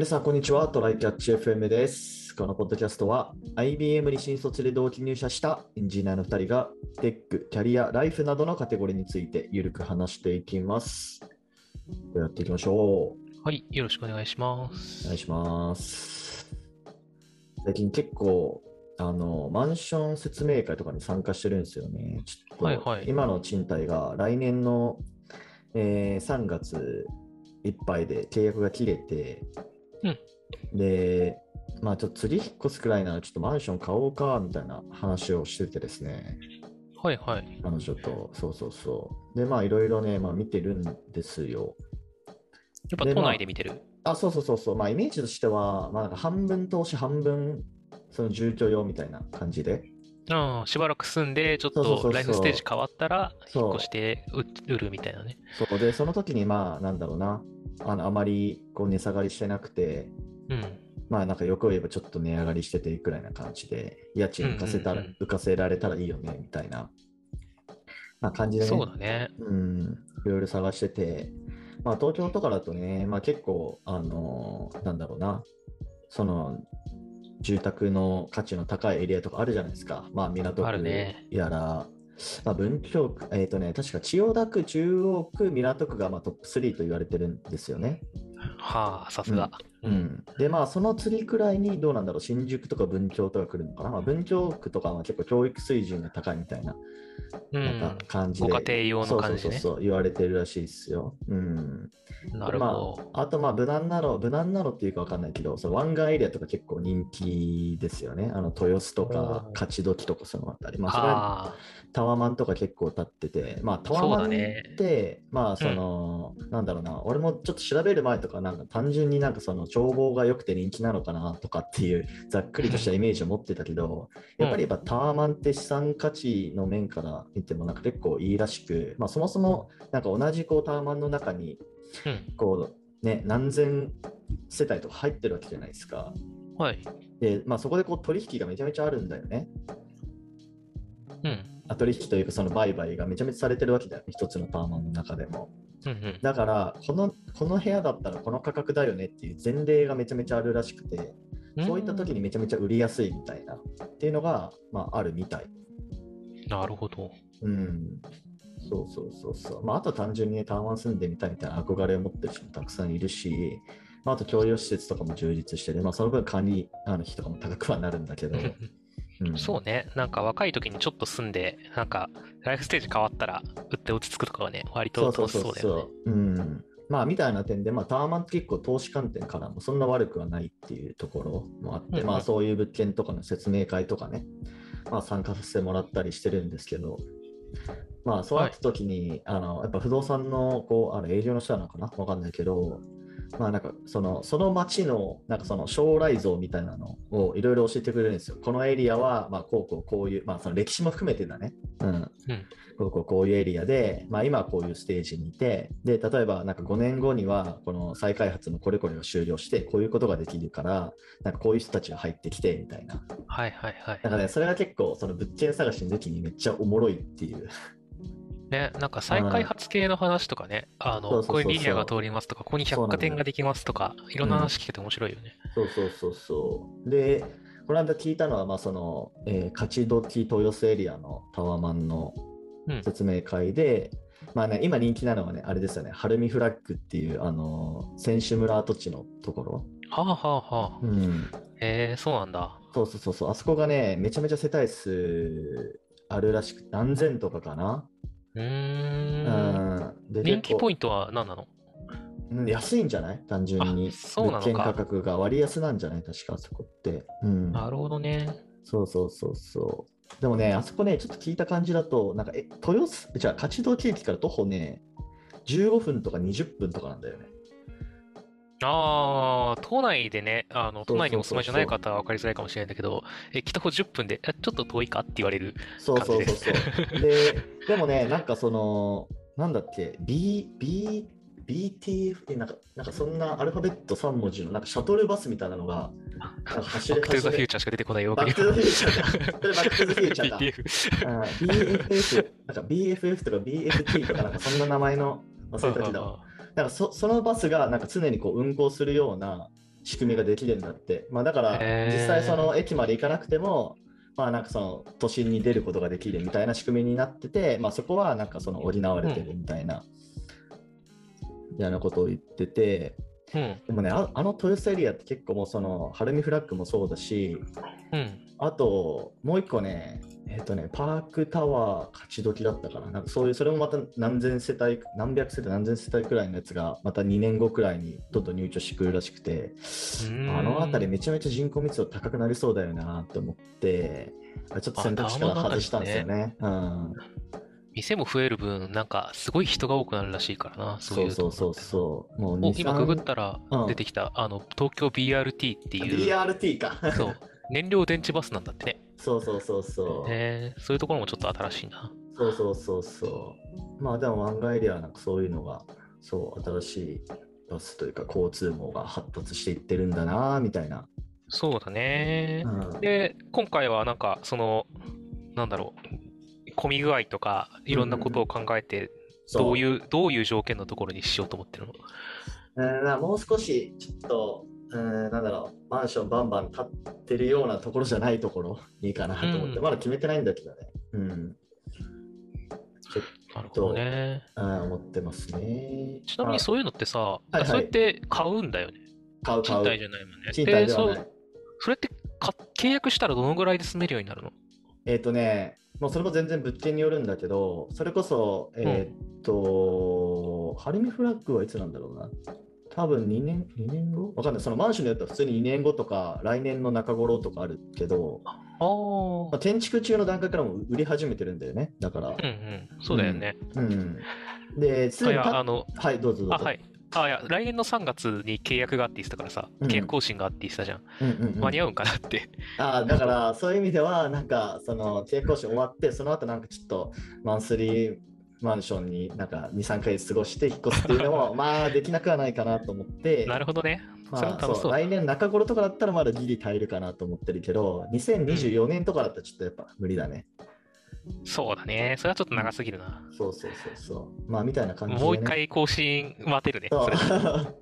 皆さん、こんにちは。トライキャッチ FM です。このポッドキャストは IBM に新卒で同期入社したエンジニアの2人がテック、キャリア、ライフなどのカテゴリーについてゆるく話していきます。やっていきましょう。はい、よろしくお願いします。お願いします。最近結構、あの、マンション説明会とかに参加してるんですよね。ちょっとはいはい今の賃貸が来年の、えー3月いっぱいで契約が切れて、で、まあちょっと次引っ越すくらいならちょっとマンション買おうかみたいな話をしててですね、はいはい。彼女と、そうそうそう。で、まあいろいろね、まあ見てるんですよ。やっぱ都内で見てる？あ、そうそうそうそう。まあ、イメージとしては、まあ、なんか半分投資、半分、その住居用みたいな感じで。ああ、しばらく住んで、ちょっそうそうそうそうとライフステージ変わったら、そう引っ越して売売るみたいなね。そうで、その時に、まあ、なんだろうな。あの、あまり、こう、値下がりしてなくて、うん。まあ、なんか欲を言えばちょっと値上がりしててくらいな感じで、家賃浮かせたら、うんうんうん浮かせられたらいいよね、みたいな、まあ、感じでね。そうだね。うん、いろいろ探してて、まあ、東京とかだとね、まあ、結構、あのーなんだろうな、その、住宅の価値の高いエリアとかあるじゃないですか。まあ、港区ねやら、まあ、文京区、えっ、とね、確か千代田区、中央区、港区がまあトップ3と言われてるんですよね。はあ、さすが。うん。で、まあ、その次くらいにどうなんだろう、新宿とか文京とか来るのかな。まあ、文京区とかは結構教育水準が高いみたいなうん。なんか感じで、ご家庭用の感じねそうそうそうそう言われてるらしいですよ。うん。なるほど。まあ、あと、まあ、無難なの、無難なのっていうかわかんないけど、その湾岸エリアとか結構人気ですよね。あの、豊洲とか勝どきとかそのあたり。まあ、それはあタワマンとか結構立ってて、まあ、タワマンっだねて、まあ、その、なんだろうな、俺もちょっと調べる前とか、なんか単純になんかその眺望が良くて人気なのかなとかっていう、ざっくりとしたイメージを持ってたけど、うんやっぱりやっぱタワマンって資産価値の面から見てもなんか結構いいらしく、まあ、そもそもなんか同じこうタワマンの中に。こう、ね、何千世帯とか入ってるわけじゃないですか。はい。で、まあ、そこでこう取引がめちゃめちゃあるんだよね。うん。あ取引というかその売買がめちゃめちゃされてるわけだよね、一つのタワマンの中でも。うんうん。だからこの、この部屋だったらこの価格だよねっていう前例がめちゃめちゃあるらしくて、そういった時にめちゃめちゃ売りやすいみたいなっていうのが、まあ、あるみたい。なるほど。うん。そうそうそうそう。まあ、あと単純にね、タワマン住んでみたいみたいな憧れを持ってる人もたくさんいるし、まあ、あと共用施設とかも充実してる。まあ、その分管理あの費とかも高くはなるんだけど。うん、そうね。なんか若い時にちょっと住んで、なんかライフステージ変わったら、売って落ち着くとかはね、割と楽しそうだよね。う。うん。まあ、みたいな点で、まあ、タワマンって結構投資観点からもそんな悪くはないっていうところもあって、うんうんまあ、そういう物件とかの説明会とかね、まあ、参加させてもらったりしてるんですけど、まあ、そうなった時に、あの、やっぱ不動産の、こう、あの営業の人なのかな？わかんないけど、まあなんかそのその町のなんかその将来像みたいなのをいろいろ教えてくれるんですよ。このエリアはまあこうこうこういう、まあその歴史も含めてだね。うん。こうこうこういうエリアで、まあ、今はこういうステージにいて、で、例えばなんか5年後には、この再開発のこれこれが終了して、こういうことができるから、なんかこういう人たちが入ってきて、みたいな。はいはいはい。だからね、それが結構、その物件探しの時にめっちゃおもろいっていう。ね、なんか再開発系の話とかね、あの、こういうリニアが通りますとか、ここに百貨店ができますとか、いろんな話聞けて面白いよね。そうそうそうそう。で、この間聞いたのは、まあその、えー勝どき豊洲エリアのタワマンのうん。説明会で、まあね、今人気なのはね、あれですよね、晴海フラッグっていう、あの、選手村跡地のところ。はあはあはあ。うん。へえ、そうなんだ。そうそうそうそう、あそこがね、めちゃめちゃ世帯数あるらしく、何千とかかな。うーん。人気ポインントは何なの？ト安いんじゃない？単純に。物件価格が割安なんじゃない？確かあそこって。うん。なるほどね。そうそうそうそう。でもね、あそこね、ちょっと聞いた感じだと、なんか、え、豊洲、じゃあ、勝どき駅から徒歩ね、15分とか20分とかなんだよね。ああ、都内でね、あの、都内にお住まいじゃない方は分かりづらいかもしれないんだけど、え、徒歩10分で、あちょっと遠いかって言われる。そうそうそうそう。で、でもね、なんかその、なんだっけ、B、B、BTF えなんか、なんかそんなアルファベット3文字のなんかシャトルバスみたいなのがなんか走りバックトゥザフューチャーしか出てこないよ。バックトゥザフューチャーだ。バックトゥザフューチャーだ。BFF、なんか BFF とか BFT とかなんかそんな名前の忘れたけど、なんかそそのバスがなんか常にこう運行するような仕組みができるんだって。まあ、だから、実際その駅まで行かなくても、まあなんかその都心に出ることができるみたいな仕組みになってて、まあそこはなんかその補われてるみたいな、みたいなことを言ってて、うん。でもね、ああの豊洲エリアって結構もうその、晴海フラッグもそうだし、うん。あと、もう一個ね、えっ、とね、パークタワー勝ち時だったかな。なんかそういう、それもまた何千世帯、何百世帯、何千世帯くらいのやつが、また2年後くらいにどんどん入居してくるらしくて、あの辺りめちゃめちゃ人口密度高くなりそうだよなって思って、あちょっと選択肢から外したんですよね。うん。店も増える分、なんかすごい人が多くなるらしいからな、そうそいううそうそうう。そう。もう2、お今ググっ3たらうん出てきた、あの、東京 BRT っていう、BRT か。そう、燃料電池バスなんだってね。そうそうそうそう。ねそういうところもちょっと新しいな。そうそうそうそう。まあでも湾岸エリアはなんかそういうのが、そう、新しいバスというか交通網が発達していってるんだな、みたいな。そうだね。うん、で、今回はなんか、その、なんだろう、混み具合とか、いろんなことを考えて、どういう、どういう条件のところにしようと思ってるの？うんなもう少し、ちょっと、うん、なんだろう、マンションバンバン建ってるようなところじゃないところにいいかなと思って、うんまだ決めてないんだけどね。うん。ちょっ。と、うん、思ってますね。ちなみにそういうのってさ、はいはいそうやって買うんだよね。買う買う。賃貸じゃないもんね。賃貸ではないそれってか契約したらどのぐらいで住めるようになるの？えっ、とね、もうそれも全然物件によるんだけど、それこそ、えっ、と、ハルミフラッグはいつなんだろうな。多分2年、2年後？わかんない。そのマンションによっては普通に2年後とか、来年の中頃とかあるけど、あまああ、。建築中の段階からも売り始めてるんだよね。だからうん。うん。そうだよね。うん。で、すでにたあの、はい、どうぞどうあ、ぞ。はい。あ、いや、来年の3月に契約があって言ってたからさ、うん契約更新があって言ってたじゃん。うんうんうん間に合うんかなって。あーだからそういう意味ではなんかその契約更新終わってその後なんかちょっとマンスリーマンションになんか23ヶ月過ごして引っ越すっていうのも まあできなくはないかなと思って。なるほどね。まあ、そう。来年中頃とかだったらまだギリ耐えるかなと思ってるけど2024年とかだったらちょっとやっぱ無理だね、そうだね。それはちょっと長すぎるな。そうそうそうそうまあみたいな感じで、ね、もう一回更新待てるね。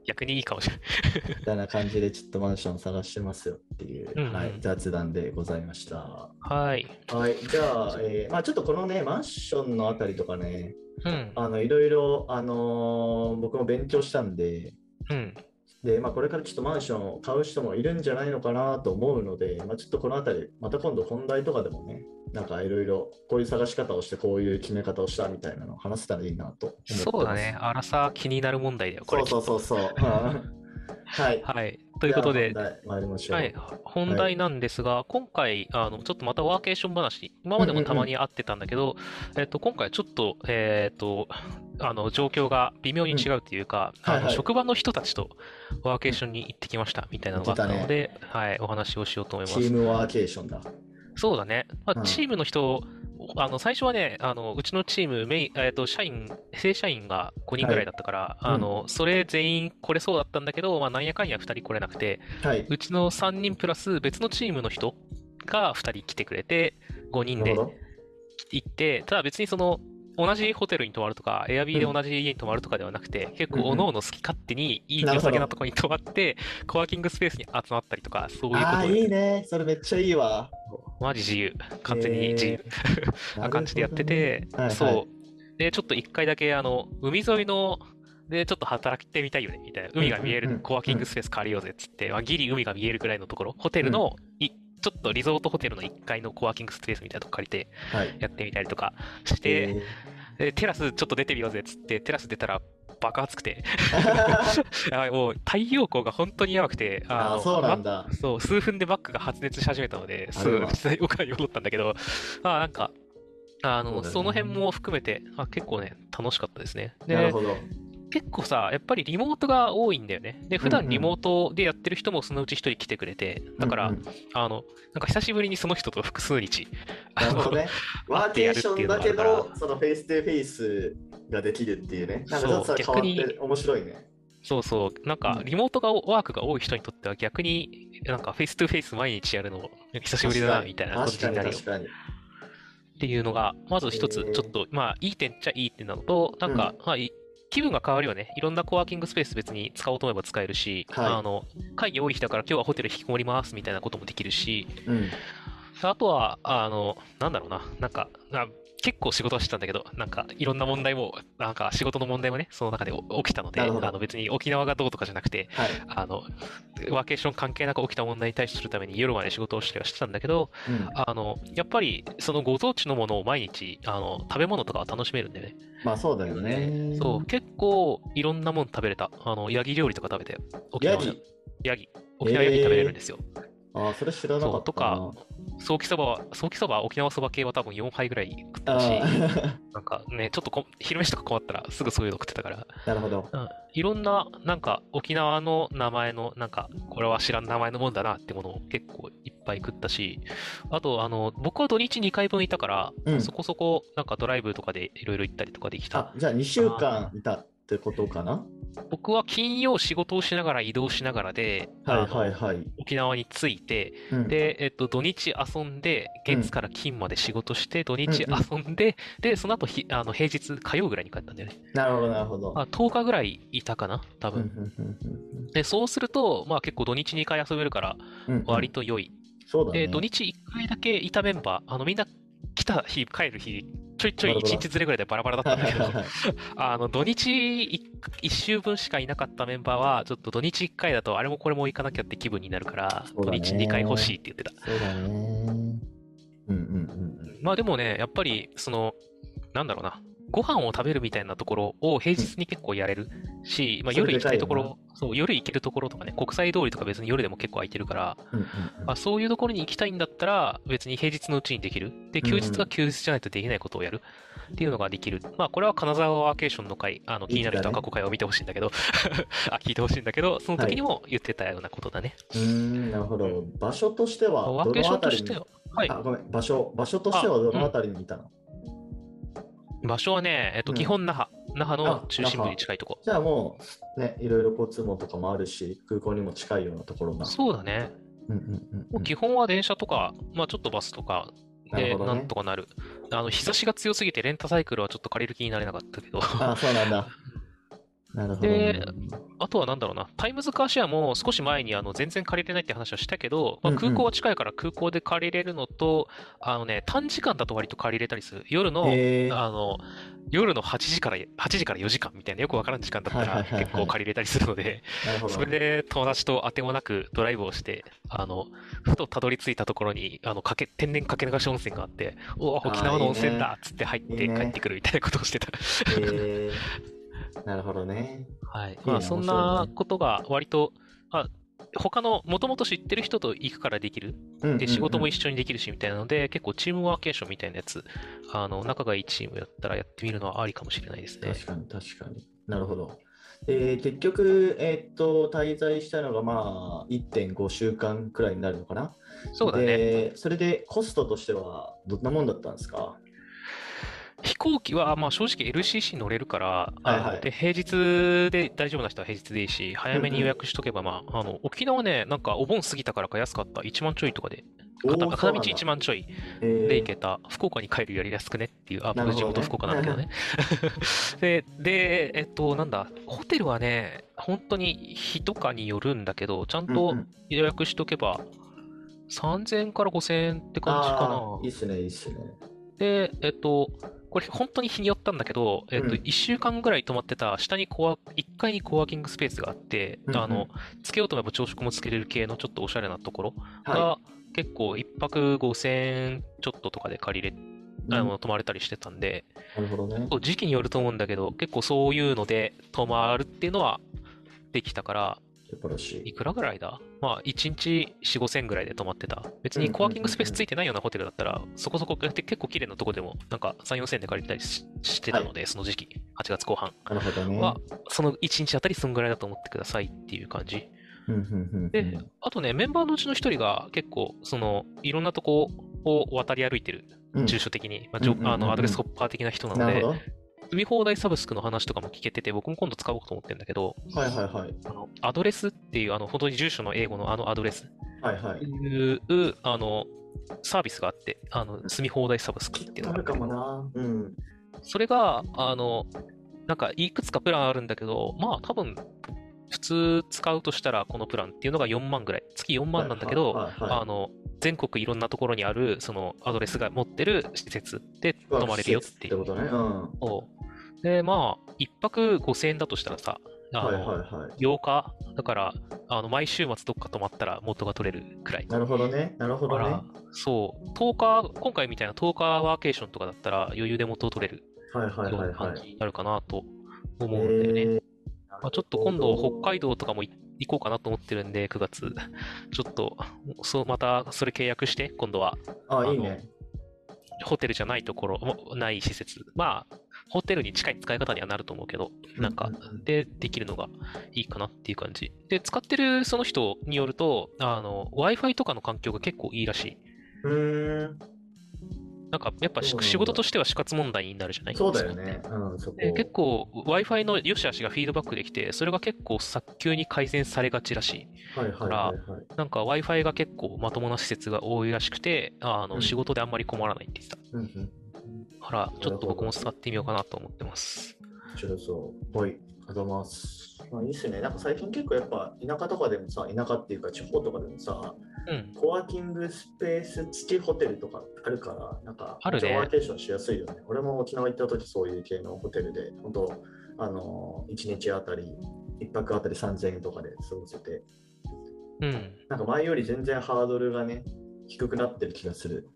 逆にいいかもしれない。たいな感じでちょっとマンション探してますよっていう、うんうんはい、雑談でございましたはい。はいじゃあ、えーまあ、ちょっとこのねマンションのあたりとかねうん。あのいろいろ、あのー僕も勉強したんで、うん。でまあ、これからちょっとマンションを買う人もいるんじゃないのかなと思うので、まあ、ちょっとこのあたり、また今度本題とかでもね、なんかいろいろこういう探し方をして、こういう決め方をしたみたいなのを話せたらいいなと。そうだね。荒さ気になる問題だよ、これ。そうそうそうそう。うんはい。はい。ということで。はい、本題なんですが、今回、あの、ちょっとまたワーケーション話、今までもたまに会ってたんだけど、えっと、今回ちょっと、えっと、あの、状況が微妙に違うというか、うんはいはいあの、職場の人たちとワーケーションに行ってきました、みたいなのがあったので、はい、お話をしようと思います。チームワーケーションだ。そうだね。まあ、うんチームの人、あの、最初はね、あの、うちのチーム、メイン、えっと、社員、正社員が5人ぐらいだったから、はいあの、それ全員来れそうだったんだけど、まあ、なんやかんや2人来れなくて、はい。うちの3人プラス別のチームの人が2人来てくれて、5人で。行って、ただ別にその、同じホテルに泊まるとか、エアビーで同じ家に泊まるとかではなくて、結構、うんうんおのおの好き勝手にいいなるほど良さげなところに泊まって、コワーキングスペースに集まったりとか、そういうことあいいね。それめっちゃいいわ。マジ自由。完全に自由。えな感じでやってて、はいはいそう。で、ちょっと一回だけ、あの、海沿いの、で、ちょっと働いてみたいよね、みたいな。海が見えうんうんうんるコワーキングスペース借りようぜ、っつって、まあ、ギリ海が見えるぐらいのところ、ホテルの、いちょっとリゾートホテルの1階のコワーキングスペースみたいなとこ借りてはい。やってみたりとかして、えでテラスちょっと出てみようぜ、っつって、テラス出たら爆暑くて、もう太陽光が本当にやばくて、あー、そうなんだ。そう、数分でバッグが発熱し始めたので、すぐ実際岡に戻ったんだけど、あーなんか、あの、そねその辺も含めて、あ結構ね、楽しかったですね。で、なるほど。結構さ、やっぱりリモートが多いんだよね。で、普段リモートでやってる人もそのうち一人来てくれて、だから、うんうんあの、なんか久しぶりにその人と複数日、あのなるほどね。ワーケーションだけど、そのフェイス2フェイスができるっていうね。なんかちょっと面白いね。そうそう、なんかうんリモートがワークが多い人にとっては逆に、なんか face to face 毎日やるの久しぶりだな、みたいな感じになるよ。っていうのが、まず一つちょっと、まあ、いい点っちゃいい点なのと、なんか、まあ、い気分が変わるよね。いろんなコワーキングスペース別に使おうと思えば使えるし、はいあの、会議多い日だから今日はホテル引きこもりますみたいなこともできるし、うん。あとは、あの、なんだろうな、なんか、あ結構仕事はしてたんだけど、なんか、いろんな問題も、なんか仕事の問題もね、その中でお起きたので、あの別に沖縄がどうとかじゃなくて、はい。あの、ワーケーション関係なく起きた問題に対処するために夜まで仕事をしてはしてたんだけど、うん。あの、やっぱり、そのご当地のものを毎日、あの、食べ物とかは楽しめるんでね。まあそうだよね。そう、結構いろんなもん食べれた。あの、ヤギ料理とか食べて、沖縄のヤギ？ヤギ。沖縄ヤギ食べれるんですよ。ああ、それ知らなかったとかソーキそばは、ソーキそば、沖縄そば系は多分4杯ぐらい食ったし、なんかね、ちょっとこ昼飯とか困ったらすぐそういうの食ってたから、なるほど。うん、いろんな、なんか沖縄の名前の、なんか、これは知らん名前のもんだなってものを結構いっぱい食ったし、あと、あの、僕は土日2回分いたから、うん。そこそこ、なんかドライブとかでいろいろ行ったりとかできた。あ、じゃあ2週間いたってことかな？僕は金曜仕事をしながら移動しながらで、はいはいはい。沖縄に着いて、うん、で、えっと、土日遊んで、うん月から金まで仕事して、土日うんうん遊んで、で、その後ひあの平日、火曜ぐらいに帰ったんだよね。なるほどなるほど。あ10日ぐらいいたかな、多うん分。うんうんで、そうすると、まあ結構土日2回遊べるから、うんうん割と良い。そうだね。で、土日1回だけいたメンバー、あの、みんな来た日、帰る日、ちょいちょいバラバラ1日ずれぐらいでバラバラだったんだけど あの、土日 1, 週分しかいなかったメンバーは、ちょっと土日1回だと、あれもこれも行かなきゃって気分になるから、土日2回欲しいって言ってた。そうだね。うんうんうん。まあでもね、やっぱり、その、なんだろうな、ご飯を食べるみたいなところを平日に結構やれるし、まあそれ夜行きたいところ、そう、夜行けるところとかね、国際通りとか別に夜でも結構空いてるから、うんうんまあ、そういうところに行きたいんだったら、別に平日のうちにできる。で、休日が休日じゃないとできないことをやるっていうのができる。まあ、これは金沢ワーケーションの回、あの、気になる人は過去回を見てほしいんだけど、あ、聞いてほしいんだけど、その時にも言ってたようなことだね。うん。うーん、なるほど。場所としては、ワーケーションとしては、はい。あ、ごめん、場所、場所としてはどのあたりにいたの、場所はね、えっと、うん基本那覇。那覇のあ中心部に近いとこ。じゃあもう、ね、いろいろ交通網とかもあるし、空港にも近いようなところな。そうだね。うんうんうん基本は電車とか、まあちょっとバスとかでなんとかなる。あの、日差しが強すぎてレンタサイクルはちょっと借りる気になれなかったけど。あ、そうなんだ。なるほど、であとはなんだろうな、タイムズカーシェアも少し前にあの全然借りれないって話はしたけど、まあ、うんうん。空港は近いから空港で借りれるのと、あのね、短時間だと割と借りれたりする。夜の、あの、夜の8時から、8時から4時間みたいなよくわからん時間だったら結構借りれたりするので。それで友達と当てもなくドライブをして、あの、ふとたどり着いたところに、あの、かけ、天然かけ流し温泉があって、おお、沖縄の温泉だっつって入って帰ってくるみたいなことをしてた。なるほどね。はい。まあ、そんなねことが割と、まあ、他の、もともと知ってる人と行くからできる？で、仕事も一緒にできるし、みたいなので、結構チームワーケーションみたいなやつ、あの、仲がいいチームやったらやってみるのはありかもしれないですね。確かに確かに。なるほど。えー結局、えーっと、滞在したのがまあ1.5週間くらいになるのかな？そうだね。で、それでコストとしてはどんなもんだったんですか？飛行機は、まあ正直 LCC 乗れるから、はいはいで、平日で大丈夫な人は平日でいいし、早めに予約しとけば、まあ、あの、沖縄ね、なんかお盆過ぎたからか安かった。1万ちょいとかで。片片道そうなんだ1万ちょいえーで行けた。福岡に帰るより安くねっていう、あ、僕地元福岡なんだけどね。で、で、えっと、なんだ、ホテルはね、本当に日とかによるんだけど、ちゃんうんとうん予約しとけば、3000円から5000円って感じかあなーいいっすね、いいっすね。で、えっと、これ本当に日によったんだけど、えっと、うん1週間ぐらい泊まってた下にコワ、1階にコワーキングスペースがあって、うんうんあの、つけようと思えば朝食もつけれる系のちょっとおしゃれなところが、は結構1泊5000円ちょっととかで借りれ、い。あの、うん泊まれたりしてたんで、なるほどね。時期によると思うんだけど、結構そういうので泊まるっていうのはできたから、素晴らしい。いくらぐらいだ？まあ、1日4、5千ぐらいで泊まってた。別にコワーキングスペースついてないようなホテルだったら、そこそこ結構綺麗なとこでも、なんか3、4千で借りれたりししてたので、その時期、8月後半。なるほどね。は、その1日あたりそんぐらいだと思ってくださいっていう感じ。で、あとね、メンバーのうちの一人が結構、その、いろんなとこを渡り歩いてる、うん。住所的に、まああのアドレスホッパー的な人なのでなるほ、積み放題サブスクの話とかも聞けてて、僕も今度使おうと思ってるんだけど、ど。はいはいはい。あのアドレスっていう、あの、本当に住所の英語のあのアドレスはいはい。いう、あの、サービスがあって、あの、積み放題サブスクっていうのあるかがあるんだけどもな。うん。それが、あの、なんかいくつかプランあるんだけど、まあ多分、普通使うとしたらこのプランっていうのが4万ぐらい。月4万なんだけど、はいはいはいあの、全国いろんなところにある、そのアドレスが持ってる施設で泊まれるよっていう。ってことね。うん。で、まあ、1泊5000円だとしたらさ、あはいの、はいはい。8日？だから、あの、毎週末どっか泊まったら元が取れるくらい。なるほどね。なるほどねそう、10日、今回みたいな10日ワーケーションとかだったら余裕で元を取れるはいはいようはいはい。な感じになるかなと思うんだよね。えーまあ、ちょっと今度北海道とかもい行こうかなと思ってるんで、9月。ちょっと、そう、またそれ契約して、今度はあ、いいあね。ホテルじゃないところ、もない施設。まあ、ホテルに近い使い方にはなると思うけど、なんかで、できるのがいいかなっていう感じ。で、使ってるその人によると、あの、Wi-Fi とかの環境が結構いいらしい。うーん。なんか、やっぱ仕事としては死活問題になるじゃない？そうだよね。うん、そこ。で結構 Wi-Fi の良し悪しがフィードバックできて、それが結構早急に改善されがちらしい。はいはいはいはい。なんか Wi-Fi が結構まともな施設が多いらしくて、あの、うん仕事であんまり困らないって言ってた。うんうん。だから、ちょっと僕も使ってみようかなと思ってます。面白そう。はい。ありがとうございます。まあ、いいっすね。なんか最近結構やっぱ田舎とかでもさ、田舎っていうか地方とかでもさ、うん。コワーキングスペース付きホテルとかあるから、なんか、あるねワーケーションしやすいよね。俺も沖縄行った時そういう系のホテルで、本当あの、1日あたり、1泊あたり3000円とかで過ごせて、うん。なんか前より全然ハードルがね、低くなってる気がする。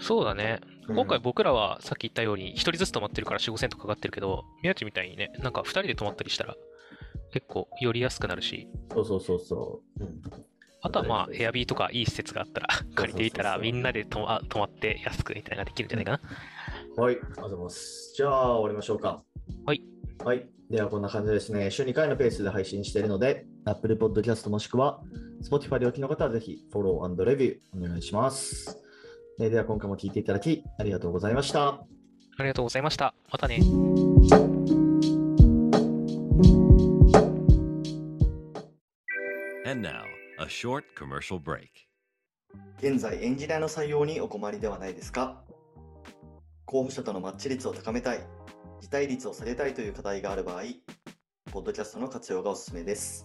そうだね。うん今回僕らはさっき言ったように、一人ずつ泊まってるから4、5千とかかかってるけど、宮地みたいにね、なんか二人で泊まったりしたら、結構寄りやすくなるし、そうそうそうそう。うんあとはまあ、エアビーとかいい施設があったら、借りていたら、みんなで泊ま泊まって安くみたいなのができるんじゃないかな。はい、ありがとうございます。じゃあ、終わりましょうか。はい。はい。では、こんな感じでですね、週2回のペースで配信しているので、Apple Podcast もしくは Spotify でお聞きの方はぜひフォローレビューお願いします。えーでは、今回も聞いていただきありがとうございました。ありがとうございました。またね。And now, a short commercial break. 現在、エンジニアの採用にお困りではないですか？候補者とのマッチ率を高めたい、辞退率を下げたいという課題がある場合、ポッドキャストの活用がおすすめです。